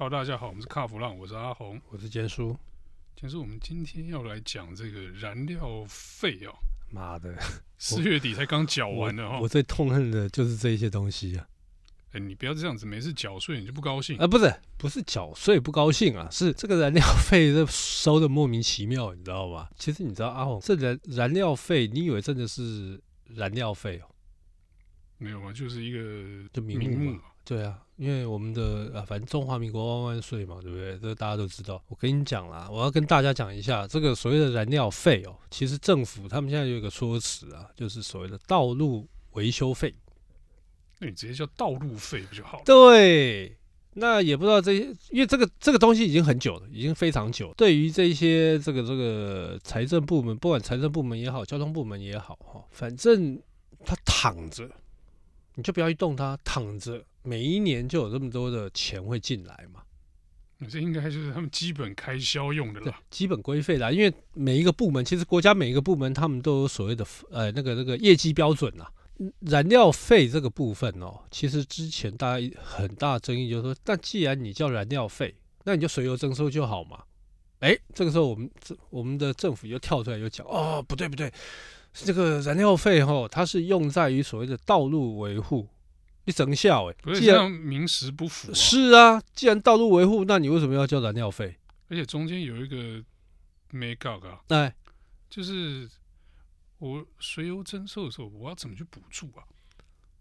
Hello，大家好，我们是卡弗浪，我是阿红，我是坚叔。坚叔，我们今天要来讲这个燃料费哦。妈的，四月底才刚缴完的哈。我最痛恨的就是这些东西啊。哎、欸，你不要这样子，每次缴税你就不高兴啊？不是，不是缴税不高兴啊，是这个燃料费这收的莫名其妙，你知道吗？其实你知道阿红，这燃燃料费，你以为真的是燃料费哦？没有啊，就是一个就名目嘛。对啊，因为我们的啊，反正中华民国万万岁嘛，对不对？这大家都知道。我跟你讲啦，我要跟大家讲一下这个所谓的燃料费哦。其实政府他们现在有一个说辞啊，就是所谓的道路维修费。那你直接叫道路费不就好了？对，那也不知道这些，因为这个这个东西已经很久了，已经非常久。对于这些这个这个财政部门，不管财政部门也好，交通部门也好，哈，反正他躺着，你就不要去动它，躺着。每一年就有这么多的钱会进来嘛？这应该就是他们基本开销用的了，基本规费啦。因为每一个部门，其实国家每一个部门，他们都有所谓的呃那个那个业绩标准呐。燃料费这个部分哦，其实之前大家很大争议就是说，那既然你叫燃料费，那你就随油征收就好嘛。哎，这个时候我们这我们的政府又跳出来又讲，哦，不对不对，这个燃料费哈，它是用在于所谓的道路维护。你整下哎，不是这样名实不符啊。是啊，既然道路维护，那你为什么要交燃料费？而且中间有一个没搞搞，哎，就是我随油征收的时候，我要怎么去补助啊？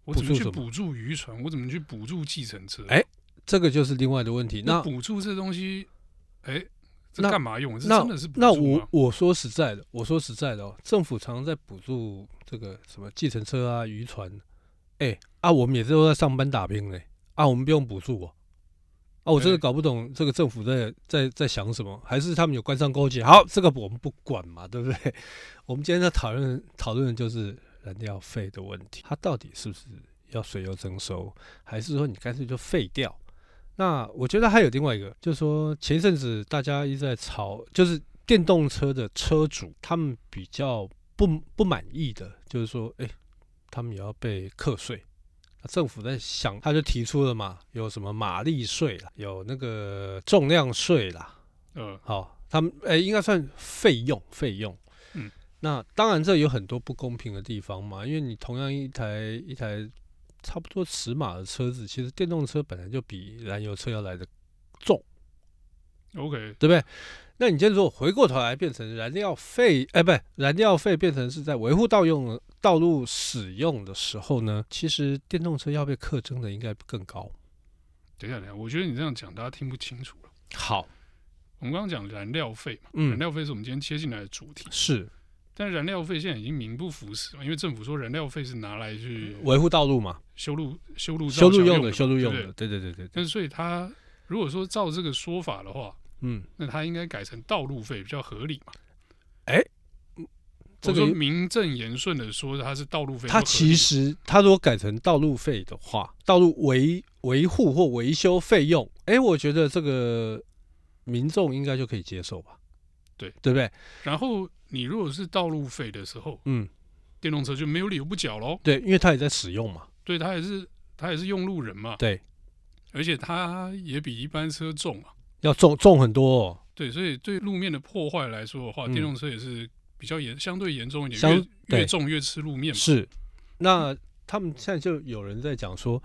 我怎么去补助渔船？我怎么去补助计程车？哎，这个就是另外的问题。那补助这东西，哎，这干嘛用？那这真的是那我我说实在的，我说实在的哦，政府常常在补助这个什么计程车啊、渔船。哎、欸、啊，我们也是都在上班打拼嘞，啊，我们不用补助哦。啊，我真的搞不懂这个政府在在在想什么，还是他们有官商勾结？好，这个我们不管嘛，对不对？我们今天在讨论讨论的就是燃料费的问题，它到底是不是要随油征收，还是说你干脆就废掉？那我觉得还有另外一个，就是说前一阵子大家一直在吵，就是电动车的车主他们比较不不满意的，就是说，哎、欸。他们也要被课税，政府在想，他就提出了嘛，有什么马力税啦，有那个重量税啦，嗯，好，他们诶、欸、应该算费用费用，嗯，那当然这有很多不公平的地方嘛，因为你同样一台一台差不多尺码的车子，其实电动车本来就比燃油车要来的重，OK，对不对？那你今天如果回过头来变成燃料费，哎，不，燃料费变成是在维护道用道路使用的时候呢，其实电动车要被课征的应该更高。等一下，等一下，我觉得你这样讲大家听不清楚了。好，我们刚刚讲燃料费嘛，嗯，燃料费是我们今天切进来的主题。是，但燃料费现在已经名不符实了，因为政府说燃料费是拿来去维护道路嘛，修路修路修路用的，修路用的，对对对对。但是所以它如果说照这个说法的话，嗯，那它应该改成道路费比较合理嘛？哎、欸，这个名正言顺的说它是道路费。它其实它如果改成道路费的话，道路维维护或维修费用，哎、欸，我觉得这个民众应该就可以接受吧？对，对不对？然后你如果是道路费的时候，嗯，电动车就没有理由不缴喽。对，因为它也在使用嘛。对，它也是它也是用路人嘛。对，而且它也比一般车重嘛。要重重很多。哦，对，所以对路面的破坏来说的话，嗯、电动车也是比较严，相对严重一点，相越越重越吃路面嘛。是，那他们现在就有人在讲说，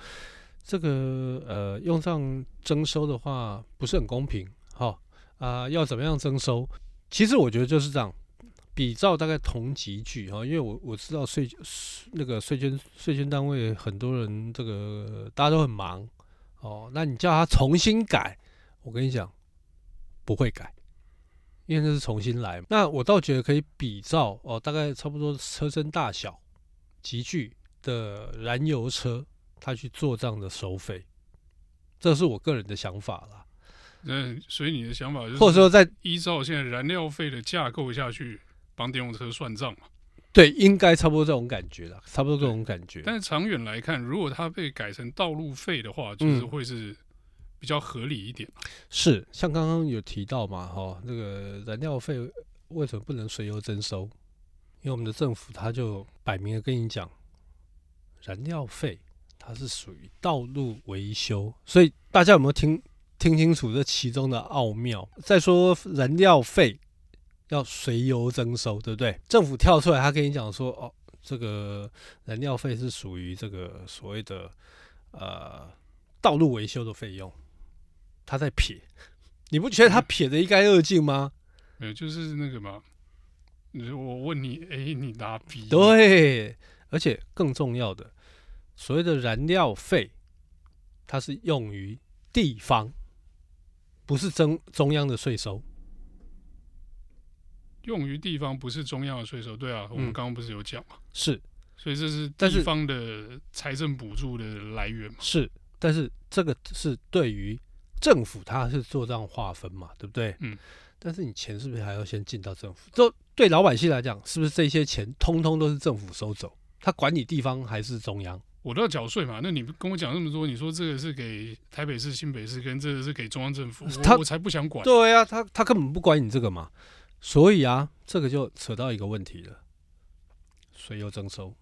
这个呃用上征收的话不是很公平，哈啊、呃、要怎么样征收？其实我觉得就是这样，比照大概同级距哈，因为我我知道税那个税捐税捐单位很多人这个大家都很忙哦，那你叫他重新改。我跟你讲，不会改，因为这是重新来。那我倒觉得可以比照哦，大概差不多车身大小、集聚的燃油车，它去做这样的收费，这是我个人的想法啦。嗯，所以你的想法就是，或者说在依照现在燃料费的架构下去帮电动车算账嘛？对，应该差不多这种感觉啦，差不多这种感觉。但是长远来看，如果它被改成道路费的话，就是会是。比较合理一点，是像刚刚有提到嘛，哈，那个燃料费为什么不能随油征收？因为我们的政府他就摆明了跟你讲，燃料费它是属于道路维修，所以大家有没有听听清楚这其中的奥妙。再说燃料费要随油征收，对不对？政府跳出来，他跟你讲说，哦，这个燃料费是属于这个所谓的呃道路维修的费用，他在撇，你不觉得他撇的一干二净吗？没有，就是那个嘛。我问你，A，你答 B。对，而且更重要的，所谓的燃料费，它是用于地方，不是中中央的税收。用于地方不是中央的税收，对啊，我们刚刚不是有讲吗？嗯，是，所以这是地方的财政补助的来源嘛？是，但是这个是对于政府，它是做这样划分嘛，对不对？嗯。但是你钱是不是还要先进到政府？就对老百姓来讲，是不是这些钱通通都是政府收走？他管你地方还是中央？我都要缴税嘛。那你跟我讲那么多，你说这个是给台北市、新北市，跟这个是给中央政府，他我才不想管。对啊，他他根本不管你这个嘛。所以啊，这个就扯到一个问题了：税又征收。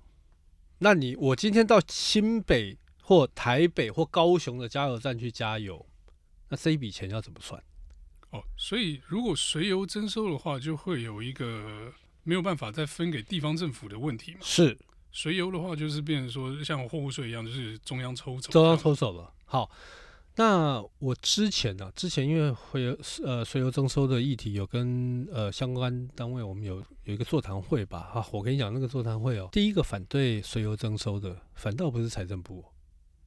那你我今天到新北或台北或高雄的加油站去加油，那这一笔钱要怎么算？哦，所以如果随油征收的话，就会有一个没有办法再分给地方政府的问题嘛。是，随油的话，就是变成说像货物税一样，就是中央抽走。中央抽走了。好，那我之前呢、啊，之前因为会有呃随油征收的议题，有跟呃相关单位，我们有有一个座谈会吧。啊，我跟你讲那个座谈会哦，第一个反对随油征收的，反倒不是财政部，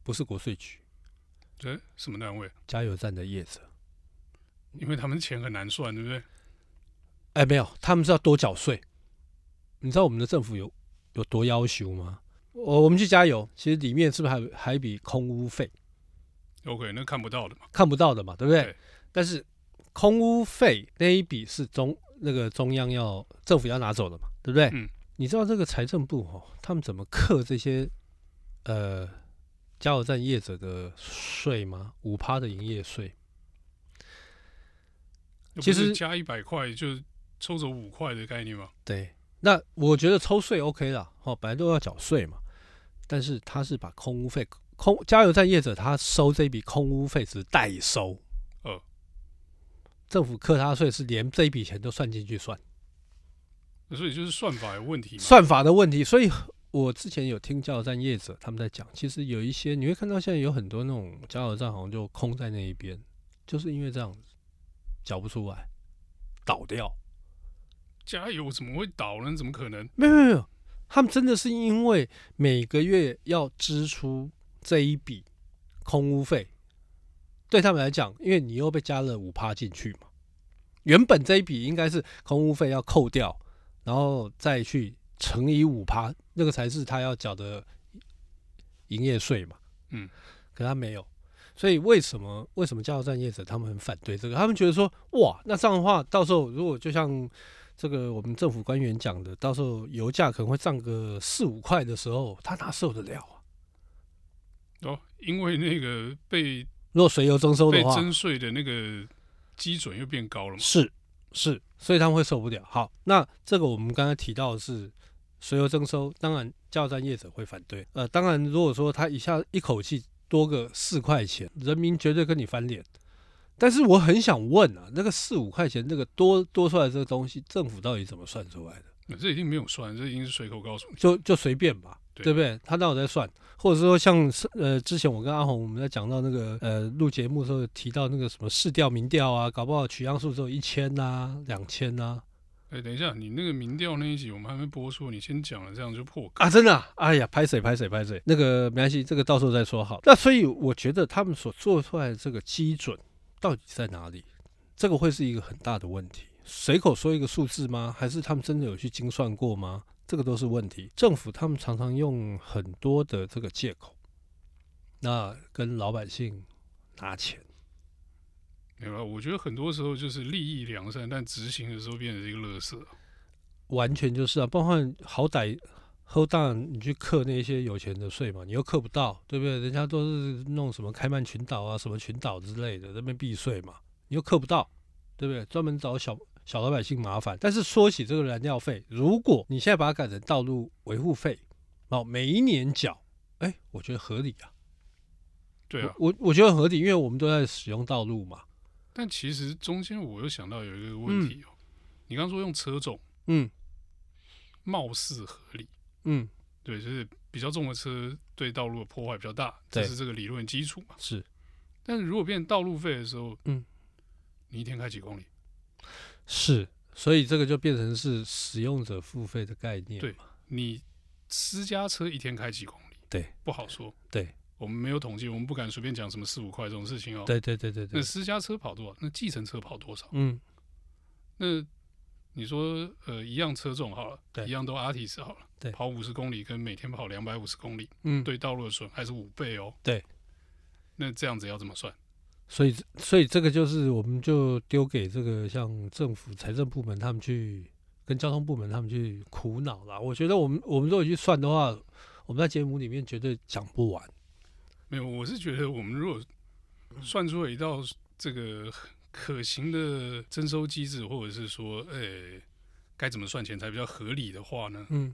不是国税局，对，什么单位？加油站的业者。因为他们钱很难算，对不对？哎，没有，他们是要多缴税。你知道我们的政府有有多要求吗？我我们去加油，其实里面是不是还还一笔空屋费？OK，那看不到的嘛，看不到的嘛，对不对？对，但是空屋费那一笔是中那个中央要政府要拿走的嘛，对不对？嗯。你知道这个财政部哦，他们怎么克这些呃加油站业者的税吗？五趴的营业税。其实加一百块就抽走五块的概念嘛。对，那我觉得抽税 OK 啦，哦，本来都要缴税嘛。但是他是把空屋费空加油站业者他收这笔空屋费是代收，呃，政府课他税是连这一笔钱都算进去算，所以就是算法有问题，算法的问题。所以我之前有听加油站业者他们在讲，其实有一些你会看到现在有很多那种加油站好像就空在那一边，就是因为这样子。缴不出来，倒掉。加油怎么会倒呢？怎么可能？没有没有，他们真的是因为每个月要支出这一笔空屋费，对他们来讲，因为你又被加了五趴进去嘛，原本这一笔应该是空屋费要扣掉，然后再去乘以五趴，那个才是他要缴的营业税嘛。嗯，可他没有。所以为什么为什么加油站业者他们很反对这个？他们觉得说，哇，那这样的话，到时候如果就像这个我们政府官员讲的，到时候油价可能会涨个四五块的时候，他哪受得了啊？哦，因为那个被若随油征收的话，被征税的那个基准又变高了嘛？是是，所以他们会受不了。好，那这个我们刚才提到的是随油征收，当然加油站业者会反对。呃，当然如果说他一下一口气。多个四块钱，人民绝对跟你翻脸。但是我很想问啊，那个四五块钱，那个多多出来这个东西，政府到底怎么算出来的？那这已经没有算，这已经是随口告诉你，就就随便吧，对，不对？他哪有在算？或者说像呃，之前我跟阿红我们在讲到那个呃录节目的时候提到那个什么市调民调啊，搞不好取样数只有一千呐、两千呐。哎，等一下，你那个民调那一集我们还没播出，你先讲了，这样就破啊！真的、啊，哎呀，拍谁拍谁拍谁，那个没关系，这个到时候再说好。那所以我觉得他们所做出来的这个基准到底在哪里？这个会是一个很大的问题。随口说一个数字吗？还是他们真的有去精算过吗？这个都是问题。政府他们常常用很多的这个借口，那跟老百姓拿钱。没有，我觉得很多时候就是利益良善，但执行的时候变成一个乐色。完全就是啊，包括好歹后大你去克那些有钱的税嘛，你又克不到，对不对？人家都是弄什么开曼群岛啊、什么群岛之类的，那边避税嘛，你又克不到，对不对？专门找小小老百姓麻烦。但是说起这个燃料费，如果你现在把它改成道路维护费，哦，每一年缴，哎，我觉得合理啊。对啊，我我觉得合理，因为我们都在使用道路嘛。但其实中间我又想到有一个问题哦，嗯、你刚刚说用车重，嗯，貌似合理，嗯，对，就是比较重的车对道路的破坏比较大，这是这个理论基础嘛。是，但是如果变成道路费的时候，嗯，你一天开几公里？是，所以这个就变成是使用者付费的概念。对，你私家车一天开几公里？对，不好说。对，我们没有统计，我们不敢随便讲什么四五块这种事情哦。对对对对对。那私家车跑多少？那计程车跑多少？嗯，那你说呃，一样车重好了，对，一样都 ARTIS 好了，对，跑五十公里跟每天跑两百五十公里，嗯，对道路的损害是五倍哦。对，那这样子要怎么算？所以，所以这个就是，我们就丢给这个像政府财政部门他们去跟交通部门他们去苦恼了。我觉得我们我们如果去算的话，我们在节目里面绝对讲不完。没有，我是觉得我们如果算出了一道这个可行的征收机制，或者是说，呃、欸，该怎么算钱才比较合理的话呢？嗯，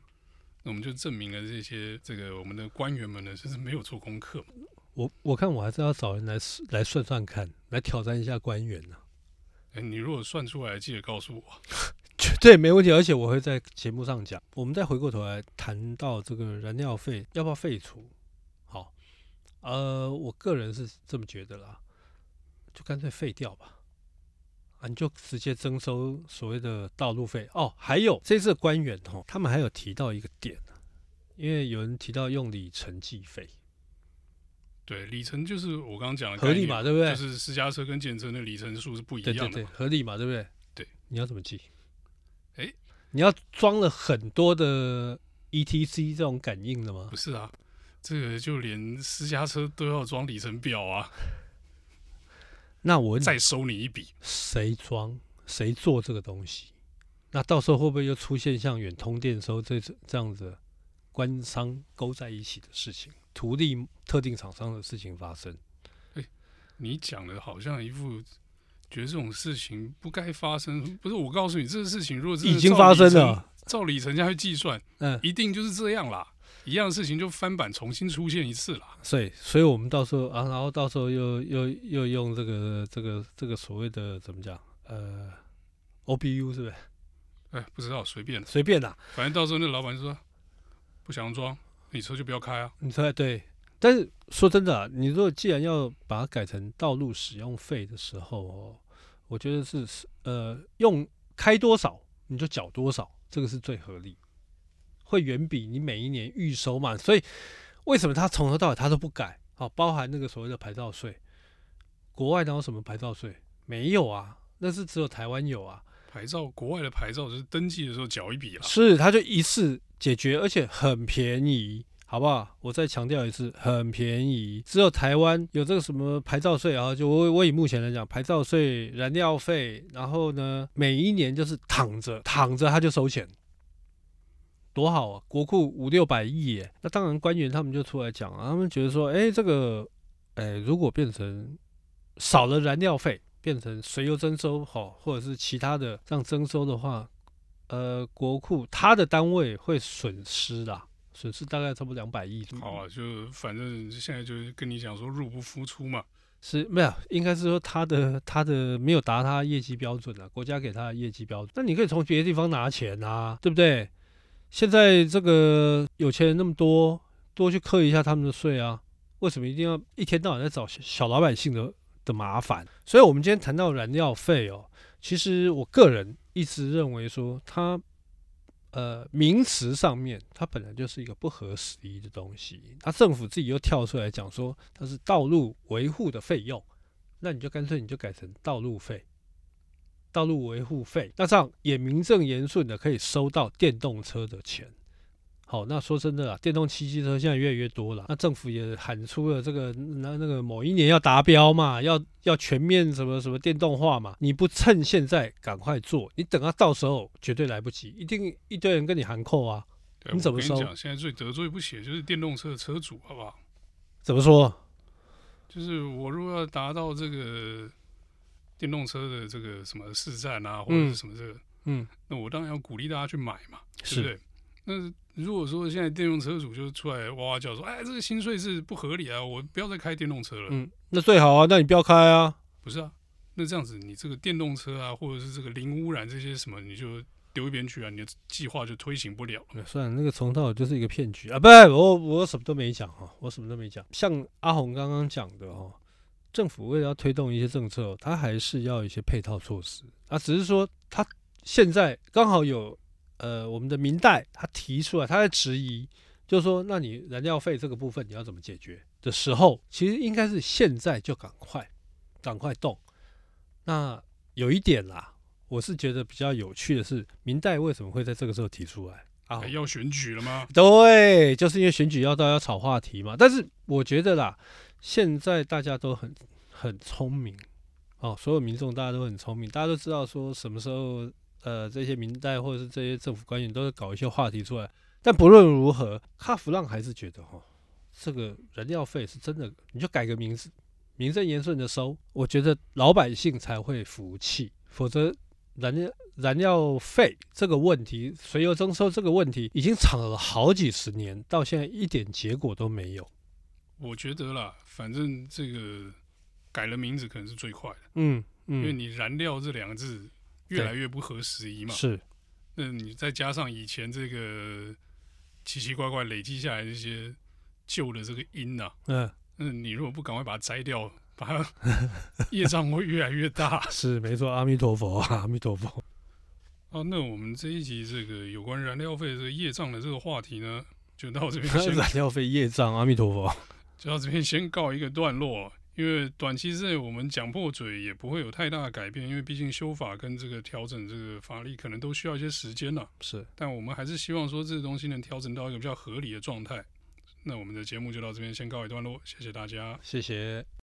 那我们就证明了这些这个我们的官员们呢，就是没有做功课嘛。我我看我还是要找人来来算算看，来挑战一下官员呢、啊。哎、欸，你如果算出来，记得告诉我，绝 对没问题。而且我会在节目上讲。我们再回过头来谈到这个燃料费要不要废除？好，呃，我个人是这么觉得啦，就干脆废掉吧。啊，你就直接征收所谓的道路费哦。还有这次官员哦，他们还有提到一个点，因为有人提到用里程计费。对，里程就是我刚刚讲的合理嘛，对不对？就是私家车跟计程车的里程数是不一样的，对对对，合理嘛，对不对？对，你要怎么记？哎、欸，你要装了很多的 ETC 这种感应的吗？不是啊，这个就连私家车都要装里程表啊。那我再收你一笔，谁装谁做这个东西？那到时候会不会又出现像远通电收这这样子官商勾在一起的事情？图利特定厂商的事情发生，哎、欸，你讲的好像一副觉得这种事情不该发生。不是，我告诉你，这个事情如果是已经发生了，照里程家去计算，嗯，一定就是这样啦。一样的事情就翻版重新出现一次啦。所以，所以我们到时候啊，然后到时候又又又用这个这个这个所谓的怎么讲？呃，OBU 是不是？哎、欸，不知道，随便，随便啦。反正到时候那老板就说不想装。你车就不要开啊！你车对，但是说真的，你如果既然要把它改成道路使用费的时候哦，我觉得是呃用开多少你就缴多少，这个是最合理，会远比你每一年预收嘛。所以为什么他从头到尾他都不改？好，包含那个所谓的牌照税，国外哪有什么牌照税？没有啊，那是只有台湾有啊。牌照国外的牌照就是登记的时候缴一笔了，是他就一次。解决，而且很便宜，好不好？我再强调一次，很便宜。只有台湾有这个什么牌照税啊？就我我以目前来讲，牌照税、燃料费，然后呢，每一年就是躺着躺着他就收钱，多好啊！国库五六百亿耶。那当然，官员他们就出来讲啊，他们觉得说，哎，这个，哎，如果变成少了燃料费，变成随油征收好，或者是其他的这样征收的话。呃，国库他的单位会损失啦，损失大概差不多两百亿。好啊，就反正现在就是跟你讲说入不敷出嘛，是没有，应该是说他的他的没有达他业绩标准啊，国家给他的业绩标准。那你可以从别的地方拿钱啊，对不对？现在这个有钱人那么多，多去课一下他们的税啊，为什么一定要一天到晚在找小老百姓的的麻烦？所以，我们今天谈到燃料费哦，其实我个人。一直认为说它，呃，名词上面它本来就是一个不合时宜的东西。那政府自己又跳出来讲说它是道路维护的费用，那你就干脆你就改成道路费、道路维护费，那这样也名正言顺的可以收到电动车的钱。好，那说真的啊，电动汽机车现在越来越多了。那政府也喊出了这个，那那个某一年要达标嘛，要要全面什么什么电动化嘛。你不趁现在赶快做，你等到到时候绝对来不及，一定一堆人跟你喊扣啊。你怎么说？现在最得罪不起的就是电动车的车主，好不好？怎么说？就是我如果要达到这个电动车的这个什么市占啊，或者是什么这个，嗯，那我当然要鼓励大家去买嘛，是不对？那如果说现在电动车主就出来哇哇叫说，哎，这个新税是不合理啊，我不要再开电动车了。嗯，那最好啊，那你不要开啊。不是啊，那这样子你这个电动车啊，或者是这个零污染这些什么，你就丢一边去啊，你的计划就推行不了。算了，那个从头就是一个骗局啊！不是，我我什么都没讲哈，我什么都没讲。像阿红刚刚讲的哦，政府为了要推动一些政策，它还是要一些配套措施啊，只是说它现在刚好有。呃，我们的明代他提出来，他在质疑，就是说，那你燃料费这个部分你要怎么解决的时候，其实应该是现在就赶快，赶快动。那有一点啦，我是觉得比较有趣的是，明代为什么会在这个时候提出来啊？要选举了吗？对，就是因为选举要到要炒话题嘛。但是我觉得啦，现在大家都很很聪明哦，所有民众大家都很聪明，大家都知道说什么时候。呃，这些明代或者是这些政府官员都是搞一些话题出来，但不论如何，卡弗浪还是觉得哈，这个燃料费是真的，你就改个名字，名正言顺的收，我觉得老百姓才会服气，否则燃料燃料费这个问题，随油征收这个问题，已经吵了好几十年，到现在一点结果都没有。我觉得啦，反正这个改了名字可能是最快的，嗯嗯，因为你燃料这两个字。越来越不合时宜嘛，是。那你再加上以前这个奇奇怪怪累积下来这些旧的这个因呐、啊，嗯，那你如果不赶快把它摘掉，把它 业障会越来越大。是没错，阿弥陀佛，阿弥陀佛。啊，那我们这一集这个有关燃料费这个业障的这个话题呢，就到这边先。燃料费业障，阿弥陀佛，就到这边先告一个段落。因为短期之内我们讲破嘴也不会有太大的改变，因为毕竟修法跟这个调整这个法律可能都需要一些时间了。是，但我们还是希望说这个东西能调整到一个比较合理的状态。那我们的节目就到这边先告一段落，谢谢大家，谢谢。